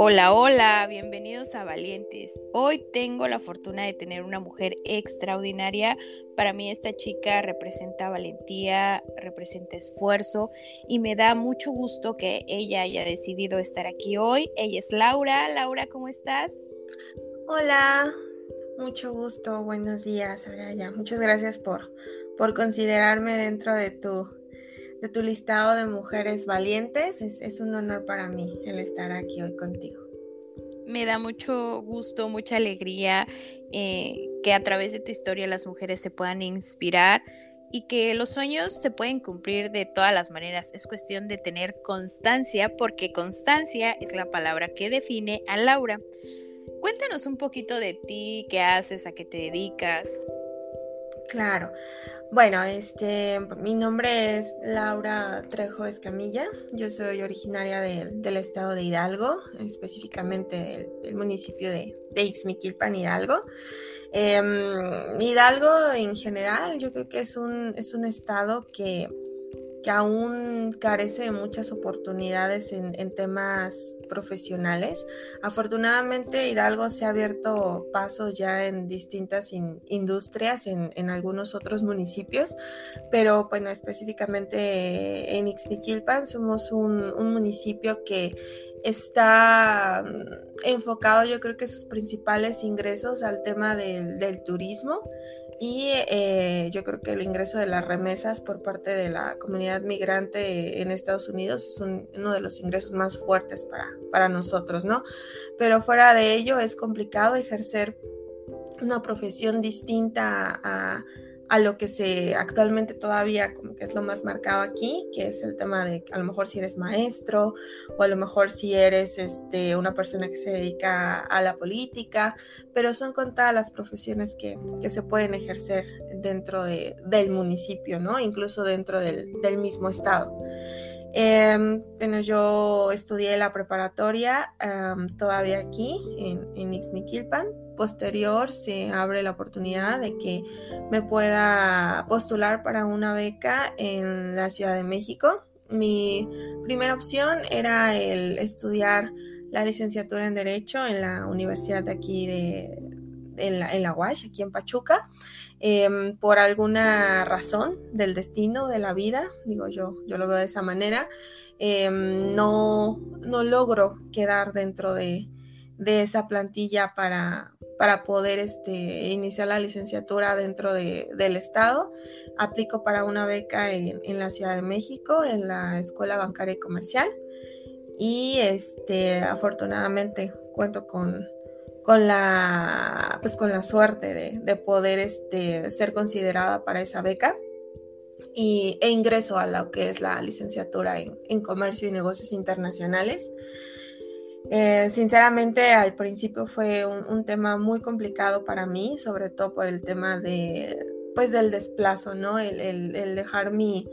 Hola, hola, bienvenidos a Valientes. Hoy tengo la fortuna de tener una mujer extraordinaria. Para mí esta chica representa valentía, representa esfuerzo y me da mucho gusto que ella haya decidido estar aquí hoy. Ella es Laura. Laura, ¿cómo estás? Hola, mucho gusto, buenos días, ya. Muchas gracias por, por considerarme dentro de tu de tu listado de mujeres valientes. Es, un honor para mí el estar aquí hoy contigo. Me da mucho gusto, mucha alegría eh, que a través de tu historia las mujeres se puedan inspirar y que los sueños se pueden cumplir de todas las maneras. Es cuestión de tener constancia porque constancia es la palabra que define a Laura. Cuéntanos un poquito de ti, qué haces, a qué te dedicas. Claro. Bueno, este, mi nombre es Laura Trejo Escamilla. Yo soy originaria del estado de Hidalgo, específicamente del, municipio de, de Ixmiquilpan, Hidalgo. Em, Hidalgo en general, yo creo que es un, es un estado que que aún carece de muchas oportunidades en, temas profesionales. Afortunadamente Hidalgo se ha abierto pasos ya en distintas industrias en, algunos otros municipios, pero bueno, específicamente en Ixmiquilpan somos un, municipio que está mm, enfocado yo creo que sus principales ingresos al tema del turismo y eh, yo creo que el ingreso de las remesas por parte de la comunidad migrante en Estados Unidos es uno de los ingresos más fuertes para, para nosotros, ¿no? Pero fuera de ello es complicado ejercer una profesión distinta a a lo que se actualmente todavía como que es lo más marcado aquí, que es el tema de a lo mejor si eres maestro o a lo mejor si eres este, una persona que se dedica a la política, pero son contadas las profesiones que, se pueden ejercer dentro de, del municipio, ¿no? Incluso dentro del, mismo estado. Em, bueno, yo estudié la preparatoria todavía aquí en, en Ixmiquilpan, posterior se abre la oportunidad de que me pueda postular para una beca en la Ciudad de México. Mi primera opción era el estudiar la licenciatura en Derecho en la Universidad de aquí de, en la, en aquí en Pachuca. Em, por alguna razón del destino de la vida, digo yo, yo lo veo de esa manera, em, no, no logro quedar dentro de, de esa plantilla para, para poder este, iniciar la licenciatura dentro del estado. Aplico para una beca en, la Ciudad de México, en la Escuela Bancaria y Comercial. Y este, afortunadamente cuento con, con, la, pues con la suerte de, poder este, ser considerada para esa beca. Y, e ingreso a lo que es la licenciatura en, en Comercio y Negocios Internacionales. Eh, sinceramente, al principio fue un, tema muy complicado para mí, sobre todo por el tema de, pues, del desplazo, ¿no? El, dejar mi,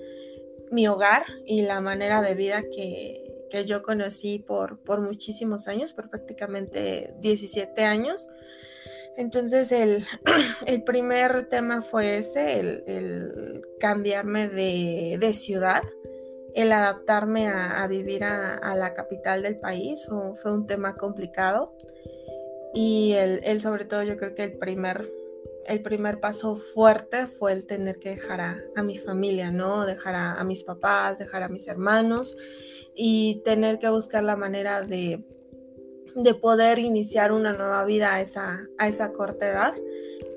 mi, hogar y la manera de vida que, yo conocí por, por muchísimos años, por prácticamente 17 años. Entonces, el, primer tema fue ese, el, cambiarme de, de ciudad el adaptarme a, vivir a, la capital del país fue, un tema complicado y el, sobre todo yo creo que el primer, el primer paso fuerte fue el tener que dejar a, mi familia, ¿no? Dejar a, mis papás, dejar a mis hermanos y tener que buscar la manera de, de poder iniciar una nueva vida a esa, a esa corta edad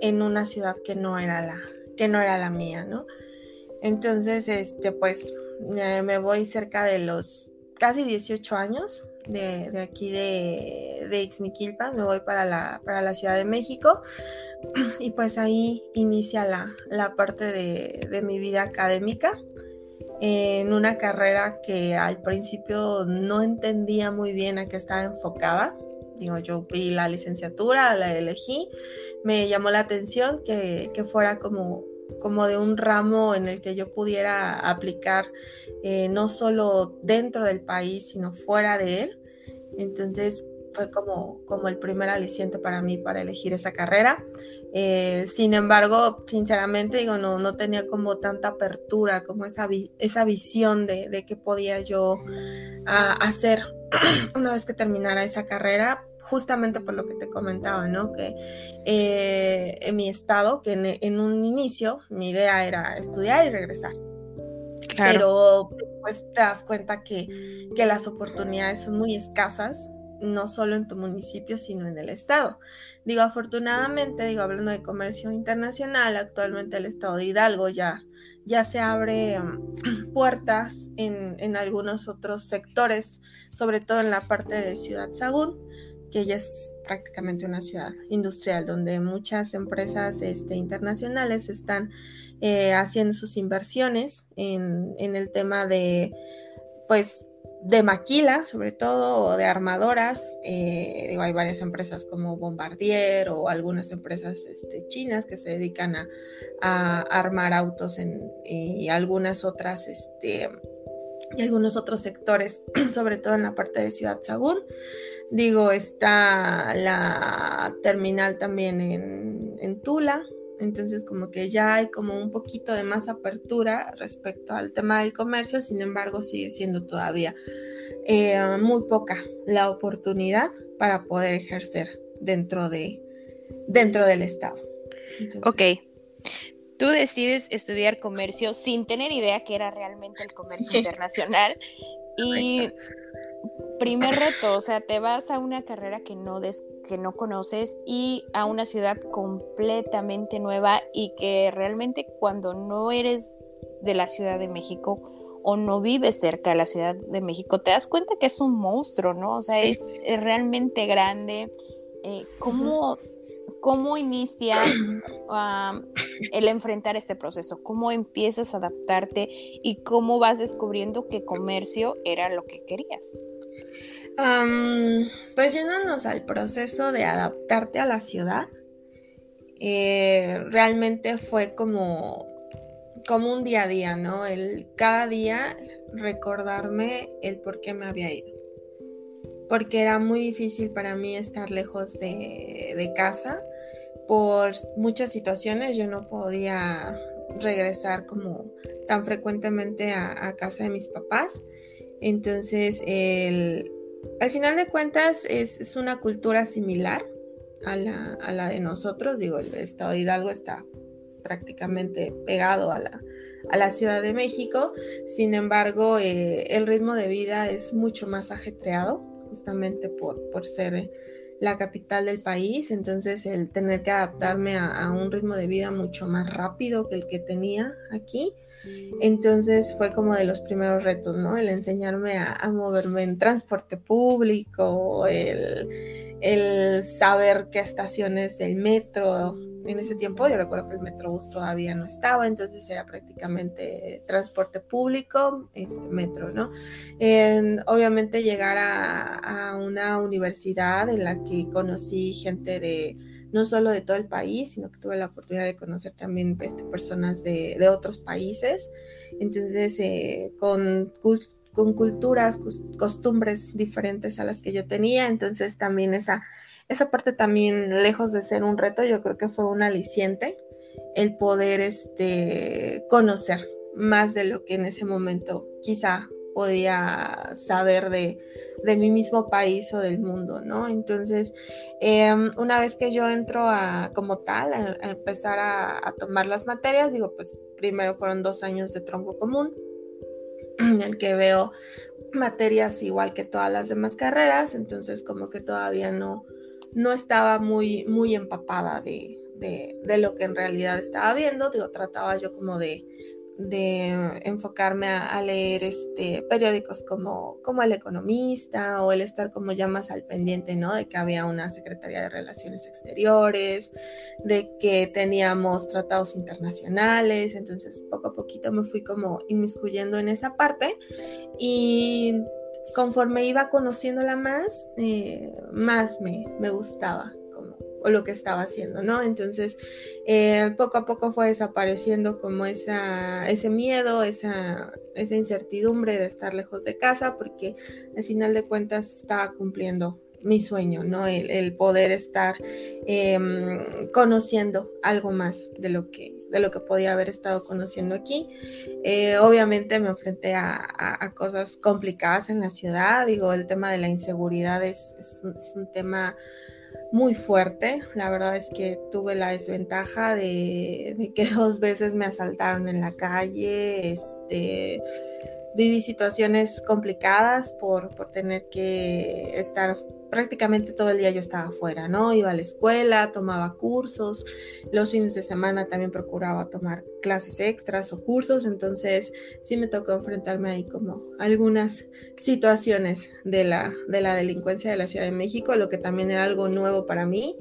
en una ciudad que no era la, que no era la mía, ¿no? Entonces, este, pues me voy cerca de los casi 18 años de, aquí de, de me voy para la, para la Ciudad de México y pues ahí inicia la, la parte de, de, mi vida académica en una carrera que al principio no entendía muy bien a qué estaba enfocada. Digo, yo vi la licenciatura, la elegí, me llamó la atención que, que fuera como, como de un ramo en el que yo pudiera aplicar eh, no solo dentro del país, sino fuera de él. Entonces fue como, como el primer aliciente para mí para elegir esa carrera. Eh, sin embargo, sinceramente digo, no, no tenía como tanta apertura, como esa, esa visión de, de qué podía yo ah, hacer una vez que terminara esa carrera, justamente por lo que te comentaba, ¿no? Que eh, en mi estado, que en, un inicio mi idea era estudiar y regresar. Pero pues te das cuenta que, que las oportunidades son muy escasas, no solo en tu municipio, sino en el estado. Digo, afortunadamente, digo, hablando de comercio internacional, actualmente el estado de Hidalgo ya, ya se abre mm, puertas en, en, algunos otros sectores, sobre todo en la parte de Ciudad Sagún, que ya es prácticamente una ciudad industrial donde muchas empresas este, internacionales están eh, haciendo sus inversiones en, el tema de, pues, de maquila, sobre todo, o de armadoras. Eh, hay varias empresas como Bombardier o algunas empresas este, chinas que se dedican a, armar autos en, y algunas otras, este, y algunos otros sectores, sobre todo en la parte de Ciudad Sagún. Digo, está la terminal también en, en Tula, entonces como que ya hay como un poquito de más apertura respecto al tema del comercio, sin embargo sigue siendo todavía eh, muy poca la oportunidad para poder ejercer dentro, de, dentro del Estado. ok. Tú decides estudiar comercio sin tener idea que era realmente el comercio internacional y primer reto, o sea, te vas a una carrera que no, que no conoces y a una ciudad completamente nueva y que realmente cuando no eres de la Ciudad de México o no vives cerca de la Ciudad de México, te das cuenta que es un monstruo, ¿no? O sea, es, realmente grande. Eh, ¿Cómo ¿Cómo inicia el enfrentar este proceso? ¿Cómo empiezas a adaptarte y cómo vas descubriendo que comercio era lo que querías? Pues yéndonos al proceso de adaptarte a la ciudad, eh, realmente fue como, como un día a día, ¿no? El cada día recordarme el por qué me había ido porque era muy difícil para mí estar lejos de, casa. Por muchas situaciones yo no podía regresar como tan frecuentemente a, casa de mis papás. Entonces, al final de cuentas es, una cultura similar a la, de nosotros. Digo, el estado de Hidalgo está prácticamente pegado a la, a la Ciudad de México. Sin embargo, eh, el ritmo de vida es mucho más ajetreado justamente por, por ser la capital del país, entonces el tener que adaptarme a, un ritmo de vida mucho más rápido que el que tenía aquí, entonces fue como de los primeros retos, ¿no? El enseñarme a, moverme en transporte público, el, el saber qué estaciones del metro en ese tiempo yo recuerdo que el Metrobús todavía no estaba, entonces era prácticamente transporte público, este metro, ¿no? obviamente llegar a, una universidad en la que conocí gente de no solo de todo el país, sino que tuve la oportunidad de conocer también este, personas de, otros países, entonces eh, con con culturas, costumbres diferentes a las que yo tenía, entonces también esa esa parte también, lejos de ser un reto, yo creo que fue un aliciente el poder este, conocer más de lo que en ese momento quizá podía saber de, de mi mismo país o del mundo, ¿no? Entonces, em, una vez que yo entro a, como tal, a, empezar a, tomar las materias, digo, pues primero fueron dos años de tronco común, en el que veo materias igual que todas las demás carreras, entonces como que todavía no, no estaba muy, muy empapada de, de, lo que en realidad estaba viendo, digo, trataba yo como de, de enfocarme a, leer este, periódicos como, como El Economista o el estar como ya más al pendiente, ¿no? De que había una Secretaría de Relaciones Exteriores, de que teníamos tratados internacionales, entonces poco a poquito me fui como inmiscuyendo en esa parte y conforme iba conociéndola más, eh, más me, me gustaba o lo que estaba haciendo, ¿no? Entonces, eh, poco a poco fue desapareciendo como esa, ese miedo, esa, esa incertidumbre de estar lejos de casa, porque al final de cuentas estaba cumpliendo mi sueño, ¿no? El, poder estar em, conociendo algo más de lo que de lo que podía haber estado conociendo aquí. Eh, obviamente me enfrenté a, cosas complicadas en la ciudad, digo, el tema de la inseguridad es, es un tema muy fuerte. La verdad es que tuve la desventaja de, que dos veces me asaltaron en la calle. Este, viví situaciones complicadas por, por tener que estar prácticamente todo el día yo estaba afuera, ¿no? Iba a la escuela, tomaba cursos, los fines de semana también procuraba tomar clases extras o cursos, entonces sí me tocó enfrentarme ahí como algunas situaciones de la, de la delincuencia de la Ciudad de México, lo que también era algo nuevo para mí,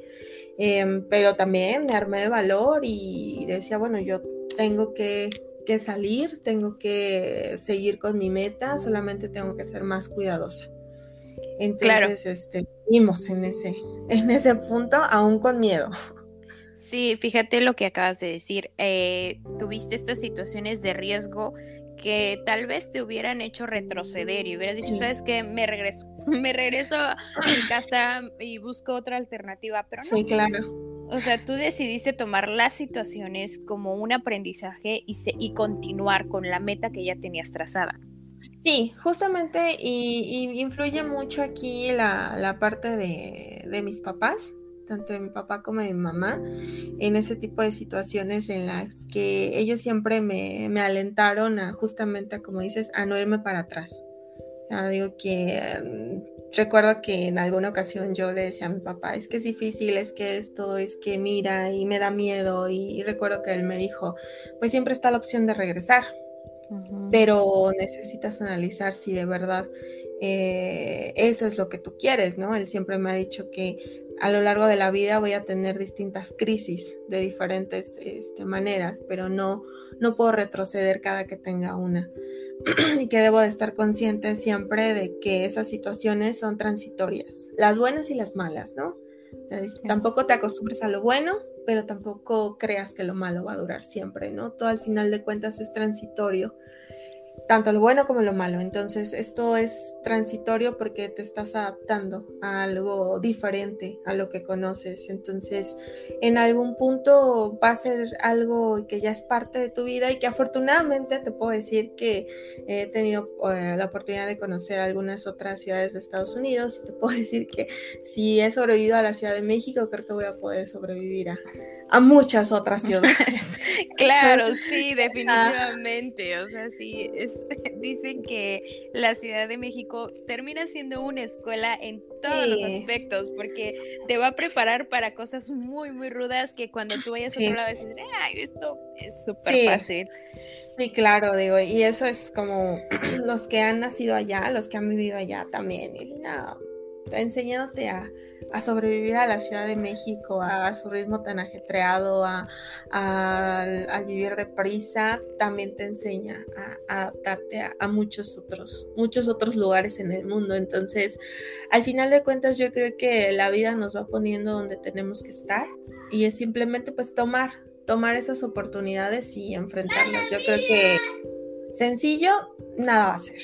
em, pero también me armé de valor y decía, bueno, yo tengo que que salir, tengo que seguir con mi meta, solamente tengo que ser más cuidadosa. Entonces, este, vimos en ese, en ese punto, aún con miedo. Sí, fíjate lo que acabas de decir. Eh, tuviste estas situaciones de riesgo que tal vez te hubieran hecho retroceder y hubieras dicho, ¿sabes qué? Me regreso, me regreso a mi casa y busco otra alternativa, pero no. Sí, claro. O sea, tú decidiste tomar las situaciones como un aprendizaje y, y continuar con la meta que ya tenías trazada. Sí, justamente, y, influye mucho aquí la, parte de, mis papás, tanto de mi papá como de mi mamá, en ese tipo de situaciones en las que ellos siempre me, alentaron a justamente, como dices, a no irme para atrás. digo que recuerdo que en alguna ocasión yo le decía a mi papá, es que es difícil, es que esto, es que mira y me da miedo, y recuerdo que él me dijo, pues siempre está la opción de regresar pero necesitas analizar si de verdad eh, eso es lo que tú quieres, ¿no? Él siempre me ha dicho que a lo largo de la vida voy a tener distintas crisis de diferentes este, maneras, pero no, no puedo retroceder cada que tenga una. y que debo de estar consciente siempre de que esas situaciones son transitorias, las buenas y las malas, ¿no? Tampoco te acostumbres a lo bueno, pero tampoco creas que lo malo va a durar siempre, ¿no? Todo al final de cuentas es transitorio tanto lo bueno como lo malo. Entonces, esto es transitorio porque te estás adaptando a algo diferente a lo que conoces. Entonces, en algún punto va a ser algo que ya es parte de tu vida y que afortunadamente te puedo decir que he tenido eh, la oportunidad de conocer algunas otras ciudades de Estados Unidos y te puedo decir que si he sobrevivido a la Ciudad de México, creo que voy a poder sobrevivir a, a muchas otras ciudades. claro, sí, definitivamente. O sea, sí, dicen que la Ciudad de México termina siendo una escuela en todos los aspectos, porque te va a preparar para cosas muy, muy rudas que cuando tú vayas a otro lado dices, ay, esto es súper fácil. Sí, claro, digo, y eso es como los que han nacido allá, los que han vivido allá también, y no, enseñándote a a sobrevivir a la Ciudad de México, a, su ritmo tan ajetreado, a, al vivir deprisa, también te enseña a, adaptarte a, muchos otros, muchos otros lugares en el mundo. Entonces, al final de cuentas, yo creo que la vida nos va poniendo donde tenemos que estar y es simplemente pues tomar, tomar esas oportunidades y enfrentarlas. Yo creo que sencillo, nada va a ser.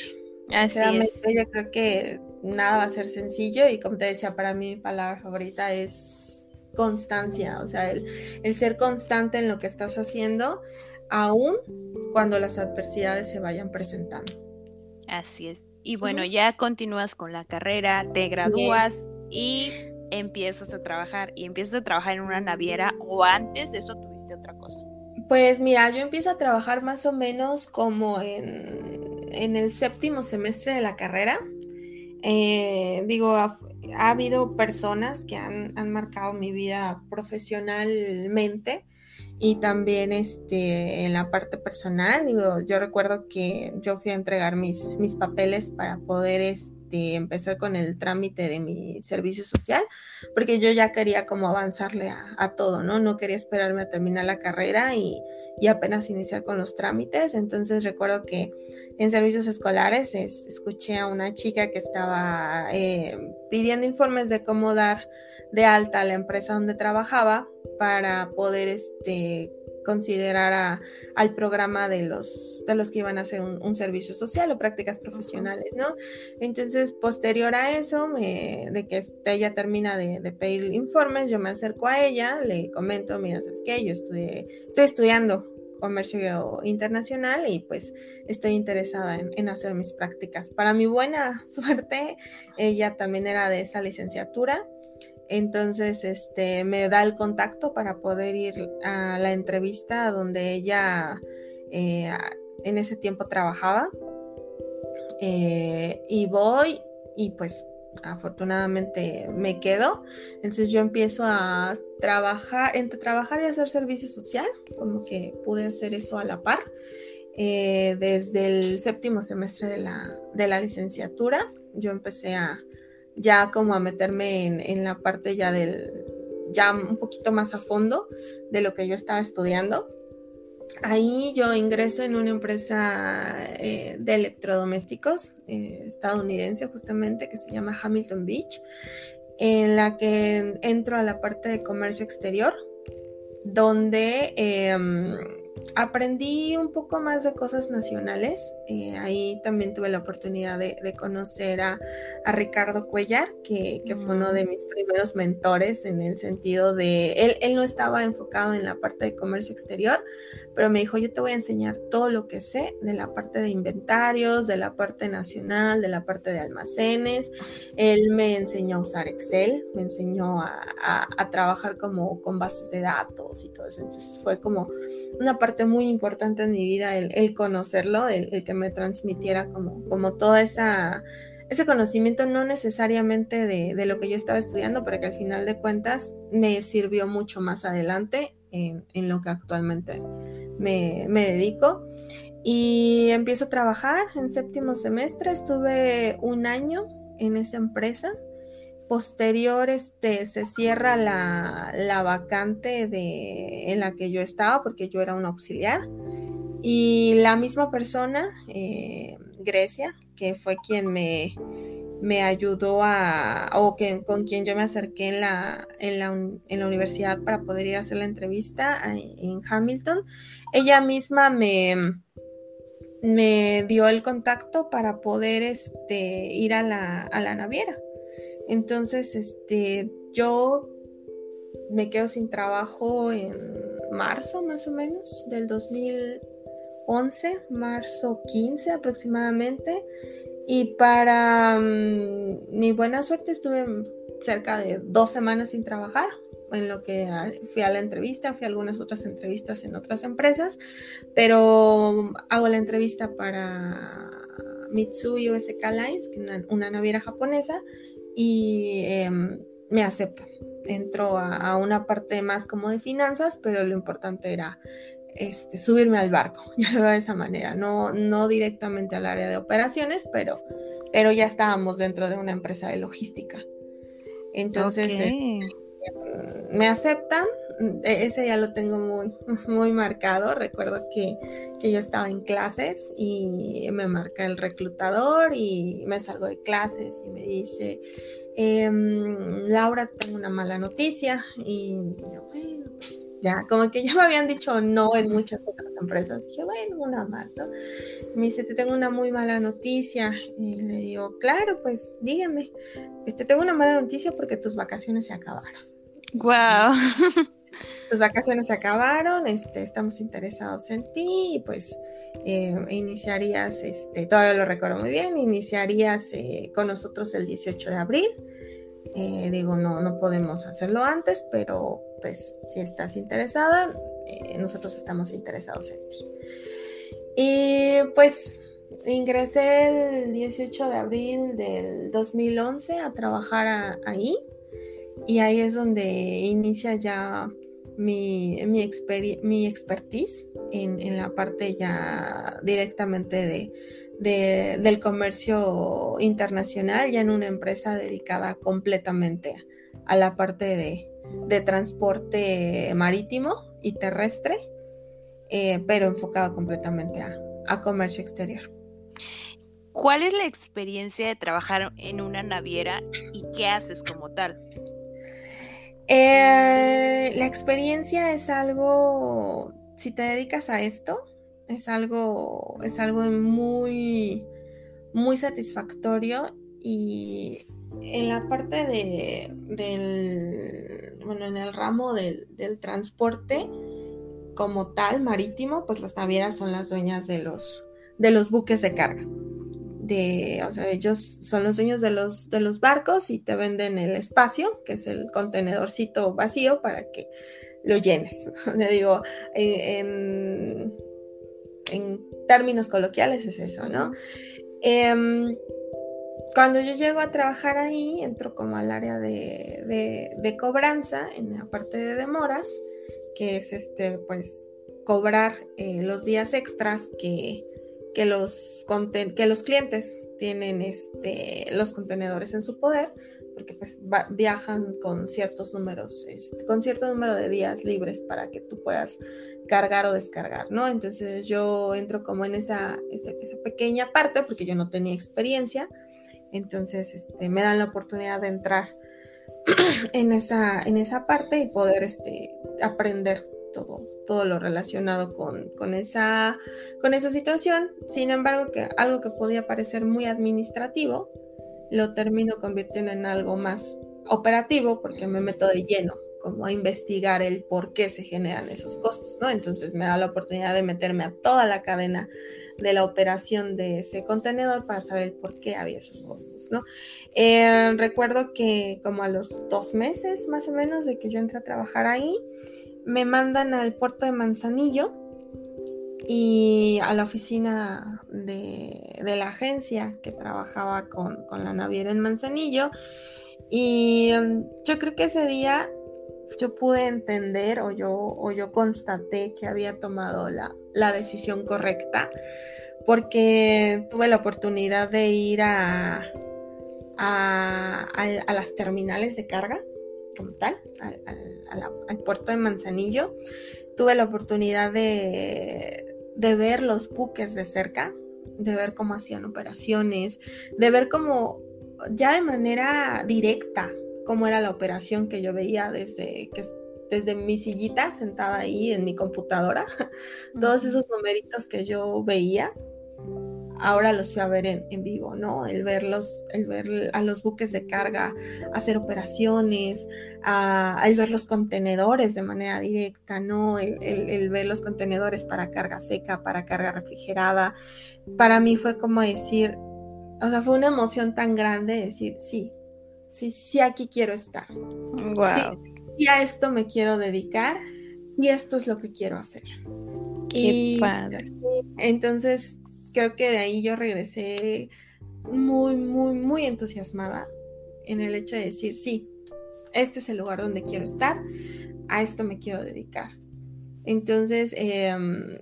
Así es. Yo creo que nada va a ser sencillo y como te decía, para mí mi palabra favorita es constancia, o sea, el, ser constante en lo que estás haciendo, aún cuando las adversidades se vayan presentando. Así es. Y bueno, ya continúas con la carrera, te gradúas y empiezas a trabajar. ¿Y empiezas a trabajar en una naviera o antes de eso tuviste otra cosa? Pues mira, yo empiezo a trabajar más o menos como en, en el séptimo semestre de la carrera. Eh, digo, ha, habido personas que han, marcado mi vida profesionalmente y también este, en la parte personal, digo, yo recuerdo que yo fui a entregar mis, mis papeles para poder este, empezar con el trámite de mi servicio social, porque yo ya quería como avanzarle a, todo, ¿no? No quería esperarme a terminar la carrera y, y, apenas iniciar con los trámites. Entonces recuerdo que en servicios escolares escuché a una chica que estaba eh, pidiendo informes de cómo dar de alta a la empresa donde trabajaba para poder este, considerar al programa de los, de los que iban a hacer un, servicio social o prácticas profesionales, ¿no? Entonces, posterior a eso, de que ella termina de, pedir informes, yo me acerco a ella, le comento, mira, ¿sabes qué? Yo estoy estudiando comercio internacional y pues estoy interesada en, hacer mis prácticas. Para mi buena suerte, ella también era de esa licenciatura entonces, este, me da el contacto para poder ir a la entrevista donde ella eh, en ese tiempo trabajaba. Eh, y voy y pues afortunadamente me quedo. Entonces yo empiezo a trabajar, entre trabajar y hacer servicio social, como que pude hacer eso a la par. Eh, desde el séptimo semestre de la, de la licenciatura, yo empecé a, ya como a meterme en, la parte ya del, ya un poquito más a fondo de lo que yo estaba estudiando. Ahí yo ingreso en una empresa eh, de electrodomésticos eh, estadounidense justamente que se llama Hamilton Beach, en la que entro a la parte de comercio exterior, donde em, aprendí un poco más de cosas nacionales. Eh, ahí también tuve la oportunidad de, conocer a, Ricardo Cuellar, que, fue uno de mm. mis primeros mentores en el sentido de, él, él no estaba enfocado en la parte de comercio exterior, pero me dijo, yo te voy a enseñar todo lo que sé de la parte de inventarios, de la parte nacional, de la parte de almacenes. Él me enseñó a usar Excel, me enseñó a, trabajar como con bases de datos y todo eso. Entonces fue como una parte muy importante en mi vida el, conocerlo, el, que me transmitiera como, como toda esa ese conocimiento no necesariamente de, lo que yo estaba estudiando, pero que al final de cuentas me sirvió mucho más adelante en, en lo que actualmente me, dedico. Y empiezo a trabajar en séptimo semestre, estuve un año en esa empresa. Posterior este, se cierra la, vacante de, en la que yo estaba porque yo era un auxiliar. Y la misma persona, eh, Grecia, que fue quien me, me ayudó a, o que, con quien yo me acerqué en la, en la, en la universidad para poder ir a hacer la entrevista en Hamilton, ella misma me, me dio el contacto para poder este, ir a la, a la naviera. Entonces, este, yo me quedo sin trabajo en marzo más o menos del 2011, marzo 15 aproximadamente. Y para mm, mi buena suerte estuve cerca de dos semanas sin trabajar, en lo que ah, fui a la entrevista, fui a algunas otras entrevistas en otras empresas, pero hago la entrevista para Mitsui USK Lines, que es una, naviera japonesa, y em, me aceptan. Entro a, a, una parte más como de finanzas, pero lo importante era este, subirme al barco, ya lo veo de esa manera, no, no directamente al área de operaciones, pero, pero ya estábamos dentro de una empresa de logística. Entonces, este, me aceptan, ese ya lo tengo muy, muy marcado, recuerdo que, que yo estaba en clases y me marca el reclutador y me salgo de clases y me dice, em, Laura, tengo una mala noticia y yo, pues ya, como que ya me habían dicho no en muchas otras empresas. Dije, bueno, una más, ¿no? Me dice, te tengo una muy mala noticia. Y le digo, claro, pues dígame, este, tengo una mala noticia porque tus vacaciones se acabaron. Wow. Tus vacaciones se acabaron, este, estamos interesados en ti y pues eh, iniciarías, este, todavía lo recuerdo muy bien, iniciarías eh, con nosotros el 18 de abril. Eh, digo, no, no podemos hacerlo antes, pero pues si estás interesada, nosotros estamos interesados en ti. Y pues ingresé el 18 de abril del 2011 a trabajar ahí y ahí es donde inicia ya mi, mi, mi expertise en, la parte ya directamente de, del comercio internacional, ya en una empresa dedicada completamente a la parte de, transporte marítimo y terrestre, eh, pero enfocado completamente a, a comercio exterior. ¿Cuál es la experiencia de trabajar en una naviera y qué haces como tal? Eh, la experiencia es algo, si te dedicas a esto, es algo, es algo muy, muy satisfactorio y en la parte de, del, bueno, en el ramo del, del transporte como tal marítimo, pues las navieras son las dueñas de los, de los buques de carga de, o sea, ellos son los dueños de los, de los barcos y te venden el espacio, que es el contenedorcito vacío para que lo llenes. O sea, digo, eh, en, términos coloquiales es eso, ¿no? Em, cuando yo llego a trabajar ahí, entro como al área de, cobranza, en la parte de demoras, que es este, pues, cobrar eh, los días extras que, que los, que los clientes tienen este, los contenedores en su poder, porque pues viajan con ciertos números, este, con cierto número de días libres para que tú puedas cargar o descargar, ¿no? Entonces yo entro como en esa, esa, pequeña parte, porque yo no tenía experiencia, entonces este, me dan la oportunidad de entrar en esa, en esa parte y poder este, aprender todo, todo lo relacionado con, esa, con esa situación. Sin embargo, que algo que podía parecer muy administrativo, lo termino convirtiendo en algo más operativo porque me meto de lleno como a investigar el por qué se generan esos costos, ¿no? Entonces me da la oportunidad de meterme a toda la cadena de la operación de ese contenedor para saber por qué había esos costos, ¿no? Eh, recuerdo que como a los dos meses más o menos de que yo entré a trabajar ahí, me mandan al puerto de Manzanillo y a la oficina de, la agencia que trabajaba con, la naviera en Manzanillo. Y um, yo creo que ese día yo pude entender o yo, o yo constaté que había tomado la, decisión correcta porque tuve la oportunidad de ir a, a las terminales de carga como tal, al, puerto de Manzanillo. Tuve la oportunidad de, ver los buques de cerca, de ver cómo hacían operaciones, de ver cómo ya de manera directa cómo era la operación que yo veía desde que desde mi sillita sentada ahí en mi computadora, todos esos numeritos que yo veía, ahora los fui a ver en, vivo, ¿no? El verlos, el ver a los buques de carga hacer operaciones, el ver los contenedores de manera directa, ¿no? El, ver los contenedores para carga seca, para carga refrigerada. Para mí fue como decir, o sea, fue una emoción tan grande decir, sí, sí, sí, aquí quiero estar. Wow. y a esto me quiero dedicar y esto es lo que quiero hacer. Qué padre. Entonces, creo que de ahí yo regresé muy, muy, muy entusiasmada en el hecho de decir, sí, este es el lugar donde quiero estar, a esto me quiero dedicar. Entonces, em,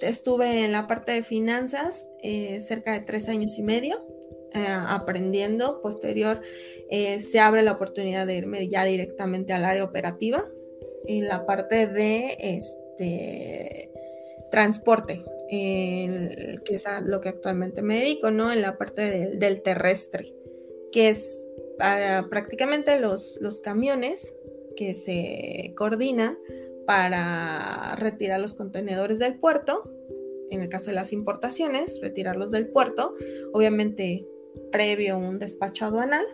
estuve en la parte de finanzas eh, cerca de tres años y medio. Eh, aprendiendo, posterior eh, se abre la oportunidad de irme ya directamente al área operativa en la parte de este transporte que es a lo que actualmente me dedico, ¿no? En la parte del terrestre, que es ah, prácticamente los, los camiones que se coordinan para retirar los contenedores del puerto, en el caso de las importaciones, retirarlos del puerto, obviamente previo un despacho aduanal,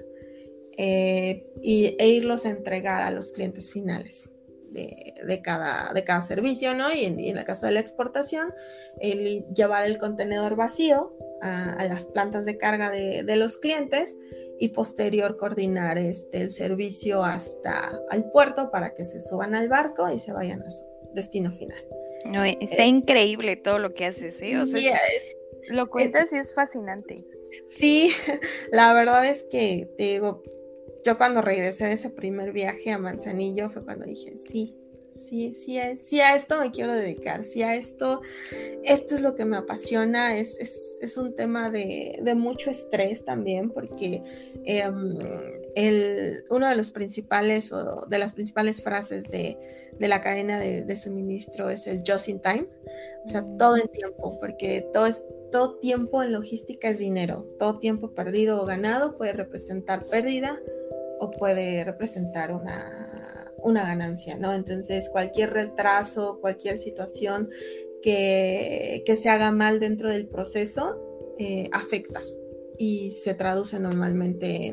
eh, y, e irlos a entregar a los clientes finales de, cada, de cada servicio, ¿no? Y en, el caso de la exportación, el llevar el contenedor vacío a, las plantas de carga de, los clientes y posterior coordinar este, el servicio hasta al puerto para que se suban al barco y se vayan a su destino final. No, está eh, increíble todo lo que haces, ¿eh? O sea, lo cuentas y es fascinante. Sí, la verdad es que te digo, yo cuando regresé de ese primer viaje a Manzanillo fue cuando dije, sí, sí, sí, sí a esto me quiero dedicar, sí a esto, esto es lo que me apasiona, es, es, un tema de, mucho estrés también, porque em, el, uno de los principales o de las principales frases de, la cadena de, suministro es el just in time, o sea, todo en tiempo, porque todo es todo tiempo en logística es dinero, todo tiempo perdido o ganado puede representar pérdida o puede representar una, una ganancia, ¿no? Entonces, cualquier retraso, cualquier situación que, se haga mal dentro del proceso eh, afecta y se traduce normalmente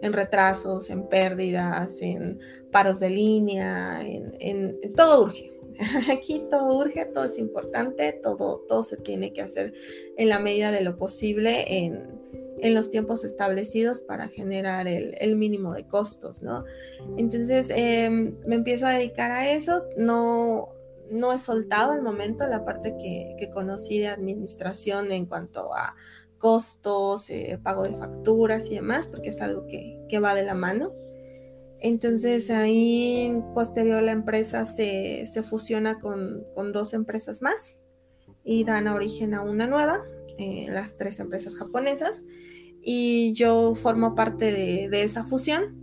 en, retrasos, en pérdidas, en paros de línea, en, todo urge. Aquí todo urge, todo es importante, todo, todo se tiene que hacer en la medida de lo posible en, los tiempos establecidos para generar el, mínimo de costos, ¿no? Entonces em, me empiezo a dedicar a eso, no, no he soltado al momento la parte que, conocí de administración en cuanto a costos, eh, pago de facturas y demás, porque es algo que, va de la mano. Entonces ahí posterior la empresa se, fusiona con, dos empresas más y dan origen a una nueva, eh, las tres empresas japonesas. Y yo formo parte de, esa fusión,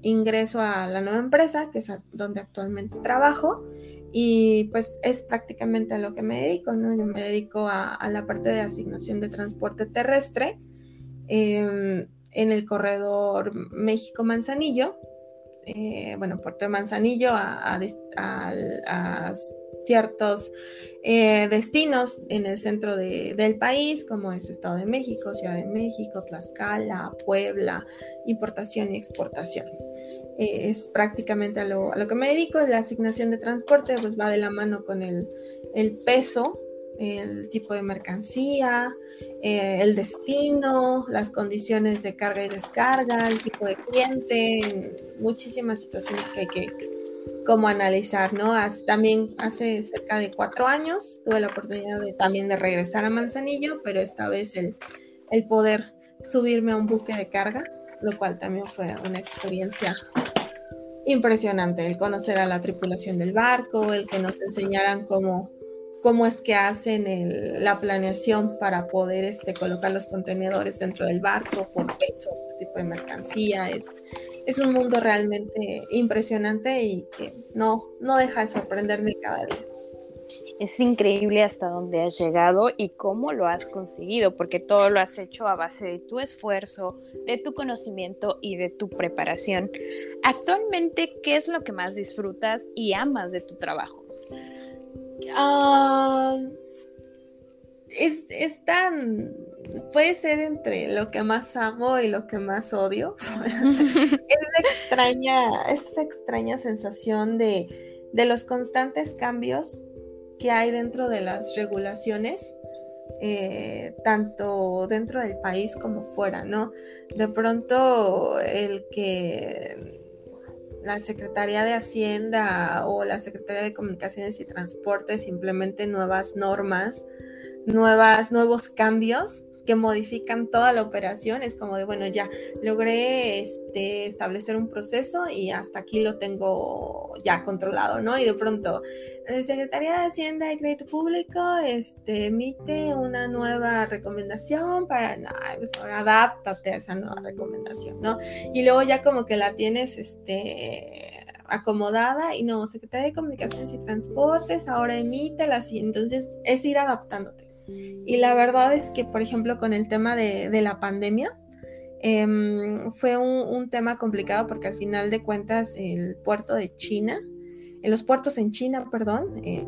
ingreso a la nueva empresa, que es donde actualmente trabajo, y pues es prácticamente a lo que me dedico, ¿no? Yo me dedico a, la parte de asignación de transporte terrestre em, en el corredor México-Manzanillo, eh, bueno, Puerto de Manzanillo a, ciertos eh, destinos en el centro del país, como es Estado de México, Ciudad de México, Tlaxcala, Puebla, importación y exportación. Eh, es prácticamente a lo, que me dedico, la asignación de transporte, pues va de la mano con el, peso, el tipo de mercancía, eh, el destino, las condiciones de carga y descarga, el tipo de cliente, muchísimas situaciones que hay que como analizar, ¿no? también hace cerca de cuatro años tuve la oportunidad de, también de regresar a Manzanillo, pero esta vez el, el poder subirme a un buque de carga lo cual también fue una experiencia impresionante, el conocer a la tripulación del barco, el que nos enseñaran cómo, cómo es que hacen la planeación para poder este, colocar los contenedores dentro del barco por peso, por tipo de mercancía. Es, es un mundo realmente impresionante y que no, no deja de sorprenderme cada día. Es increíble hasta dónde has llegado y cómo lo has conseguido, porque todo lo has hecho a base de tu esfuerzo, de tu conocimiento y de tu preparación. Actualmente, ¿qué es lo que más disfrutas y amas de tu trabajo? Ah, es, tan puede ser entre lo que más amo y lo que más odio. es extraña, esa extraña sensación de, de los constantes cambios que hay dentro de las regulaciones, eh, tanto dentro del país como fuera, ¿no? De pronto el que la Secretaría de Hacienda o la Secretaría de Comunicaciones y Transportes implemente nuevas normas, nuevas, nuevos cambios que modifican toda la operación, es como de, bueno, ya logré este, establecer un proceso y hasta aquí lo tengo ya controlado, ¿no? Y de pronto la Secretaría de Hacienda y Crédito Público este, emite una nueva recomendación para, no, pues ahora adáptate a esa nueva recomendación, ¿no? Y luego ya como que la tienes, este acomodada y no, Secretaría de Comunicaciones y Transportes ahora emite la entonces es ir adaptándote. Y la verdad es que, por ejemplo, con el tema de, la pandemia, em, fue un, tema complicado porque al final de cuentas el puerto de China, en los puertos en China, perdón, eh,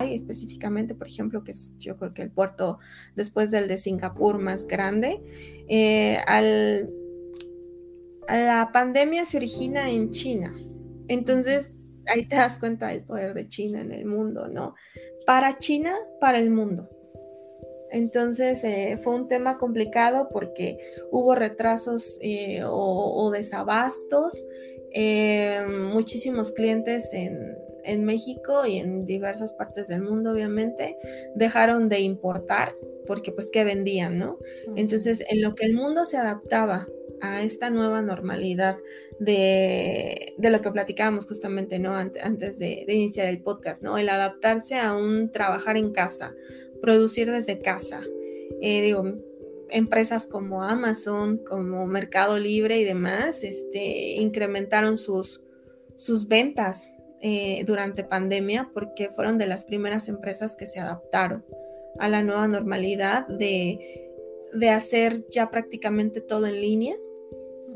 específicamente, por ejemplo, que es yo creo que el puerto después del de Singapur más grande, eh, al, la pandemia se origina en China. Entonces, ahí te das cuenta del poder de China en el mundo, ¿no? Para China, para el mundo. Entonces eh, fue un tema complicado porque hubo retrasos eh, o, desabastos. Eh, muchísimos clientes en, en, México y en diversas partes del mundo, obviamente, dejaron de importar porque pues que vendían, ¿no? Entonces, en lo que el mundo se adaptaba a esta nueva normalidad de, lo que platicábamos justamente, ¿no? Antes de, iniciar el podcast, ¿no? El adaptarse a un trabajar en casa, producir desde casa. Eh, digo, empresas como Amazon, como Mercado Libre y demás, este, incrementaron sus, sus ventas eh, durante pandemia porque fueron de las primeras empresas que se adaptaron a la nueva normalidad de, hacer ya prácticamente todo en línea.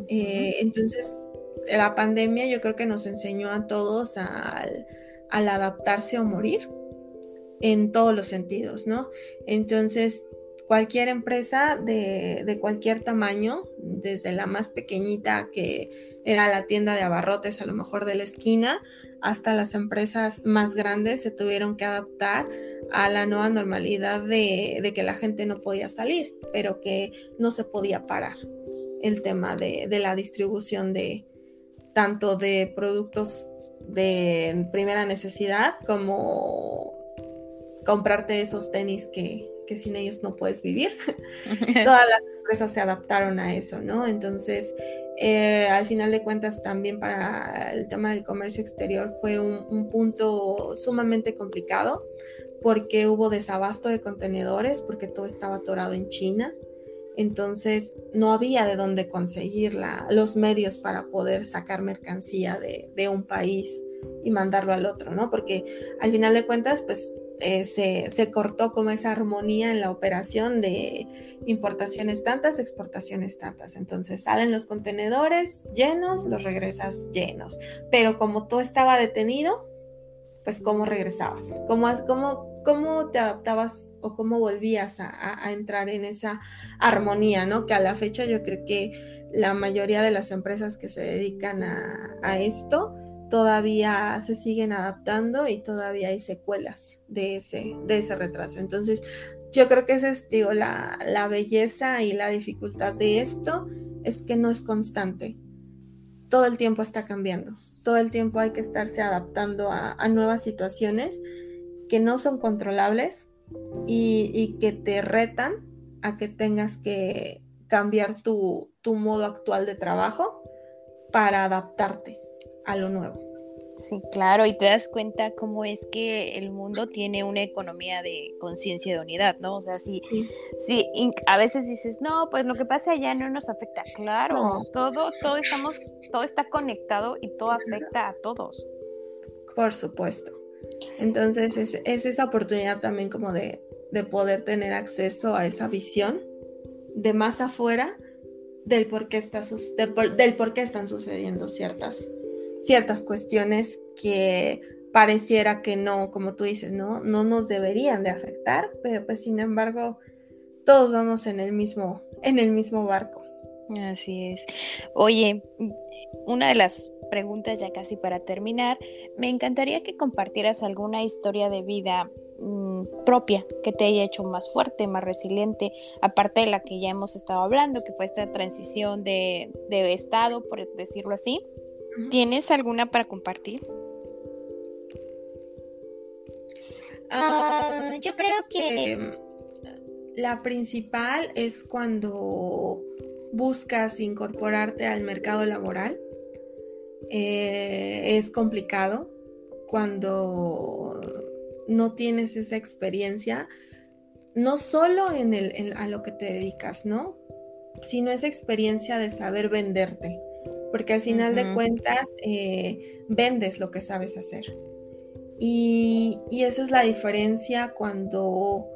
Eh, entonces, la pandemia yo creo que nos enseñó a todos al, adaptarse o morir en todos los sentidos, ¿no? Entonces, cualquier empresa de, de, cualquier tamaño, desde la más pequeñita que era la tienda de abarrotes a lo mejor de la esquina, hasta las empresas más grandes se tuvieron que adaptar a la nueva normalidad de, que la gente no podía salir, pero que no se podía parar el tema de, la distribución de tanto de productos de primera necesidad como comprarte esos tenis que, que sin ellos no puedes vivir. Todas las empresas se adaptaron a eso, ¿no? Entonces, eh, al final de cuentas también para el tema del comercio exterior fue un, punto sumamente complicado porque hubo desabasto de contenedores, porque todo estaba atorado en China. Entonces no había de dónde conseguir los medios para poder sacar mercancía de, un país y mandarlo al otro, ¿no? Porque al final de cuentas, pues eh, se, cortó como esa armonía en la operación de importaciones tantas, exportaciones tantas. Entonces salen los contenedores llenos, los regresas llenos. Pero como todo estaba detenido, pues ¿cómo regresabas? ¿Cómo, cómo, cómo te adaptabas o cómo volvías a, entrar en esa armonía, ¿no? Que a la fecha yo creo que la mayoría de las empresas que se dedican a, a esto, todavía se siguen adaptando y todavía hay secuelas de ese, de ese retraso. Entonces, yo creo que esa es, digo, la, belleza y la dificultad de esto es que no es constante. Todo el tiempo está cambiando. Todo el tiempo hay que estarse adaptando a, nuevas situaciones que no son controlables y, y, que te retan a que tengas que cambiar tu, tu modo actual de trabajo para adaptarte a lo nuevo. Sí, claro, y te das cuenta cómo es que el mundo tiene una economía de conciencia de unidad, ¿no? O sea, sí, sí, a veces dices, no, pues lo que pasa allá no nos afecta. Claro, todo, todo estamos, todo está conectado y todo afecta a todos. Por supuesto. Entonces es, esa oportunidad también como de, poder tener acceso a esa visión de más afuera del por qué, está, del por qué están sucediendo ciertas ciertas cuestiones que pareciera que no, como tú dices, ¿no? No nos deberían de afectar, pero pues sin embargo todos vamos en el mismo, en el mismo barco. Así es. Oye, una de las preguntas ya casi para terminar, me encantaría que compartieras alguna historia de vida mm, propia que te haya hecho más fuerte, más resiliente, aparte de la que ya hemos estado hablando, que fue esta transición de, de estado, por decirlo así, ¿Tienes alguna para compartir? Ah, yo creo que em, la principal es cuando buscas incorporarte al mercado laboral. Eh, es complicado cuando no tienes esa experiencia, no solo en, el, a lo que te dedicas, ¿no? Sino esa experiencia de saber venderte porque al final de cuentas eh, vendes lo que sabes hacer. Y, esa es la diferencia cuando,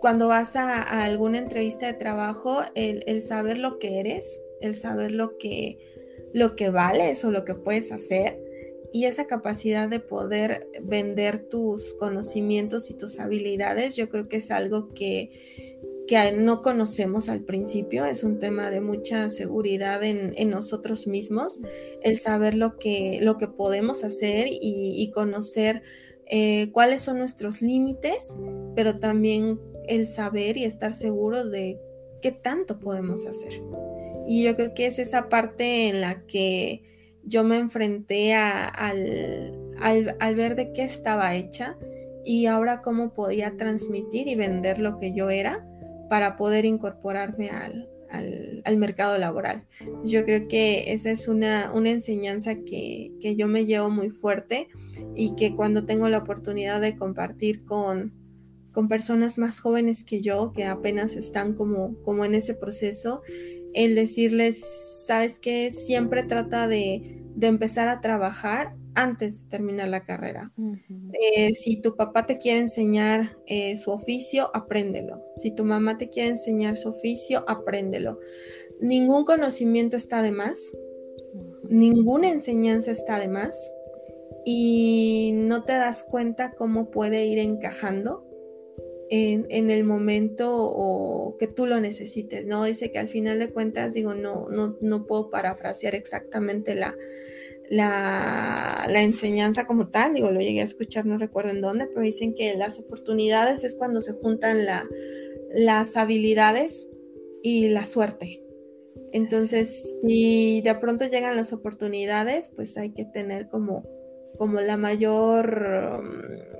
cuando vas a, alguna entrevista de trabajo, el, saber lo que eres, el saber lo que, lo que vales o lo que puedes hacer y esa capacidad de poder vender tus conocimientos y tus habilidades, yo creo que es algo que que no conocemos al principio, es un tema de mucha seguridad en, nosotros mismos, el saber lo que, lo que podemos hacer y, conocer eh, cuáles son nuestros límites, pero también el saber y estar seguros de qué tanto podemos hacer. Y yo creo que es esa parte en la que yo me enfrenté al, al ver de qué estaba hecha y ahora cómo podía transmitir y vender lo que yo era para poder incorporarme al, al, mercado laboral. Yo creo que esa es una, una enseñanza que, que, yo me llevo muy fuerte y que cuando tengo la oportunidad de compartir con, con personas más jóvenes que yo, que apenas están como, como en ese proceso, el decirles, sabes que siempre trata de, de empezar a trabajar antes de terminar la carrera. Eh, si tu papá te quiere enseñar eh, su oficio, apréndelo. Si tu mamá te quiere enseñar su oficio, apréndelo. Ningún conocimiento está de más, ninguna enseñanza está de más y no te das cuenta cómo puede ir encajando en, el momento o que tú lo necesites, ¿no? Dice que al final de cuentas, digo, no, no, no puedo parafrasear exactamente la, la, enseñanza como tal, digo, lo llegué a escuchar, no recuerdo en dónde, pero dicen que las oportunidades es cuando se juntan la, las habilidades y la suerte. Entonces, si de pronto llegan las oportunidades, pues hay que tener como, como la mayor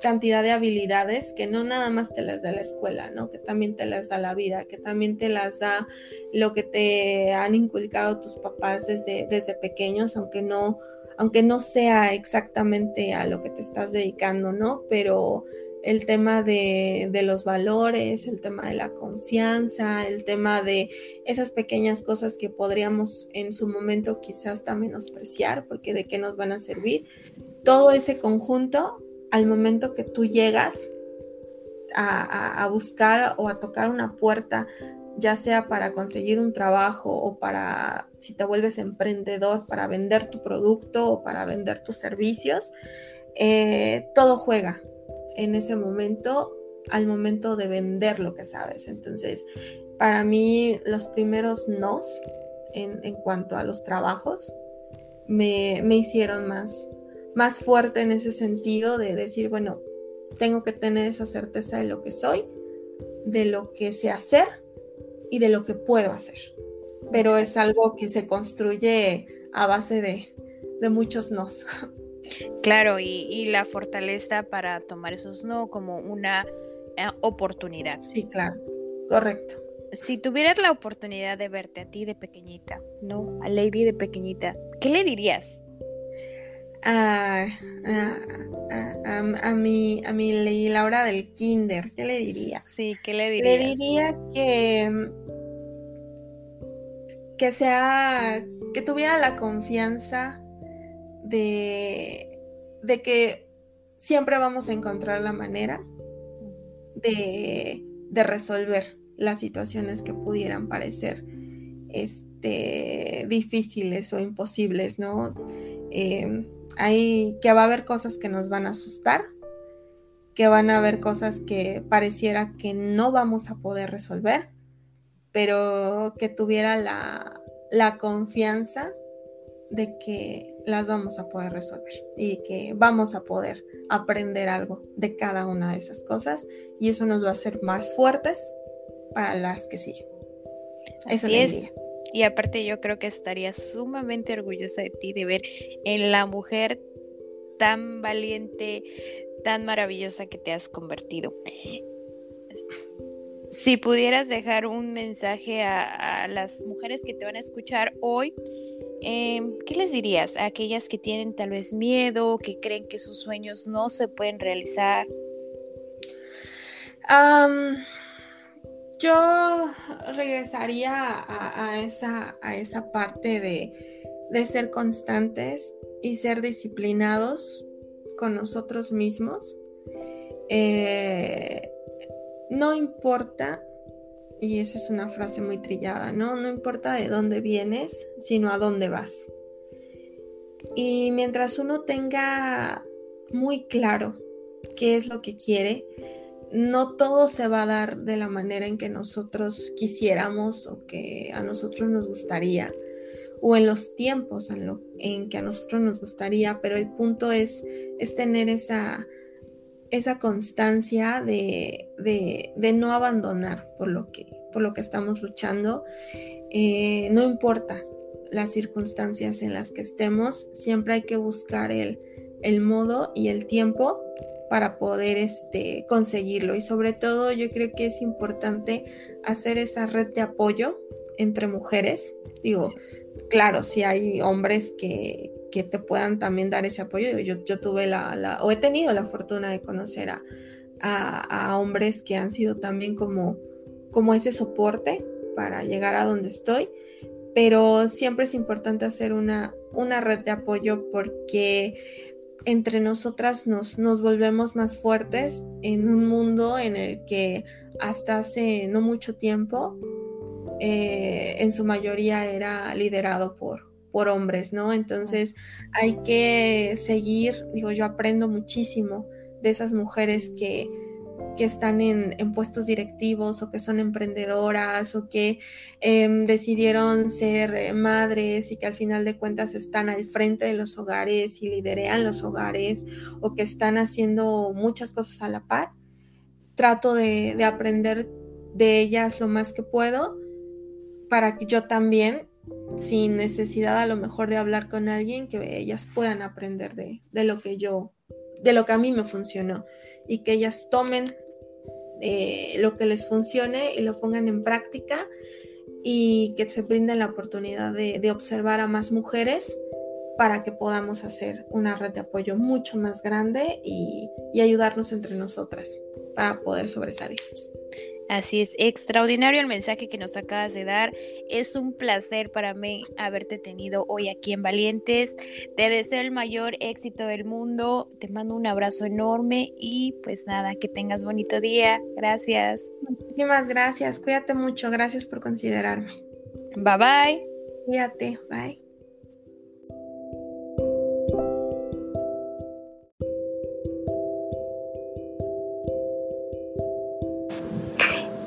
cantidad de habilidades que no nada más te las da la escuela, ¿no? Que también te las da la vida, que también te las da lo que te han inculcado tus papás desde, desde pequeños, aunque no, aunque no sea exactamente a lo que te estás dedicando, ¿no? Pero el tema de, de, los valores, el tema de la confianza, el tema de esas pequeñas cosas que podríamos en su momento quizás hasta menospreciar, porque de qué nos van a servir. Todo ese conjunto al momento que tú llegas a, buscar o a tocar una puerta, ya sea para conseguir un trabajo o para, si te vuelves emprendedor, para vender tu producto o para vender tus servicios, eh, todo juega en ese momento al momento de vender lo que sabes. Entonces, para mí los primeros nos en, cuanto a los trabajos me, me hicieron más, más fuerte en ese sentido de decir, bueno, tengo que tener esa certeza de lo que soy, de lo que sé hacer y de lo que puedo hacer. Pero es algo que se construye a base de, de muchos nos. Claro, y, la fortaleza para tomar esos no como una eh, oportunidad. Sí, claro, correcto. Si tuvieras la oportunidad de verte a ti de pequeñita, ¿no? A Lady de pequeñita, ¿qué le dirías? A, a, mi, a mi Laura del Kinder, ¿qué le diría? Sí, ¿qué le diría? Le diría que, que sea, que tuviera la confianza de, de que siempre vamos a encontrar la manera de, de resolver las situaciones que pudieran parecer este, difíciles o imposibles, ¿no? Eh, hay que va a haber cosas que nos van a asustar, que van a haber cosas que pareciera que no vamos a poder resolver, pero que tuviera la, la confianza de que las vamos a poder resolver y que vamos a poder aprender algo de cada una de esas cosas y eso nos va a hacer más fuertes para las que siguen. Eso Así es. Y aparte yo creo que estaría sumamente orgullosa de ti de ver en la mujer tan valiente, tan maravillosa que te has convertido. Si pudieras dejar un mensaje a, las mujeres que te van a escuchar hoy, em, ¿qué les dirías a aquellas que tienen tal vez miedo, que creen que sus sueños no se pueden realizar? Yo regresaría a, esa, parte de, ser constantes y ser disciplinados con nosotros mismos. Eh, no importa, y esa es una frase muy trillada, ¿no? No importa de dónde vienes, sino a dónde vas. Y mientras uno tenga muy claro qué es lo que quiere, no todo se va a dar de la manera en que nosotros quisiéramos o que a nosotros nos gustaría o en los tiempos en, que a nosotros nos gustaría, pero el punto es, es tener esa, esa constancia de, no abandonar por lo que, por lo que estamos luchando. Eh, no importa las circunstancias en las que estemos, siempre hay que buscar el, el modo y el tiempo para poder este, conseguirlo. Y sobre todo yo creo que es importante hacer esa red de apoyo entre mujeres. Digo, claro, si hay hombres que, que te puedan también dar ese apoyo. Yo, yo tuve la, la, o he tenido la fortuna de conocer a, a, hombres que han sido también como, como ese soporte para llegar a donde estoy. Pero siempre es importante hacer una, una red de apoyo porque entre nosotras nos, nos volvemos más fuertes en un mundo en el que hasta hace no mucho tiempo eh, en su mayoría era liderado por, por hombres, ¿no? Entonces hay que seguir, digo, yo aprendo muchísimo de esas mujeres que, que están en, puestos directivos o que son emprendedoras o que em, decidieron ser eh, madres y que al final de cuentas están al frente de los hogares y liderean los hogares o que están haciendo muchas cosas a la par. Trato de, de aprender de ellas lo más que puedo para que yo también, sin necesidad a lo mejor de hablar con alguien, que ellas puedan aprender de, de lo que yo, de lo que a mí me funcionó y que ellas tomen eh, lo que les funcione y lo pongan en práctica y que se brinden la oportunidad de, observar a más mujeres para que podamos hacer una red de apoyo mucho más grande y ayudarnos entre nosotras para poder sobresalir. Así es, extraordinario el mensaje que nos acabas de dar. Es un placer para mí haberte tenido hoy aquí en Valientes. Te deseo el mayor éxito del mundo. Te mando un abrazo enorme y pues nada, que tengas bonito día. Gracias. Muchísimas gracias. Cuídate mucho. Gracias por considerarme. Bye bye. Cuídate. Bye.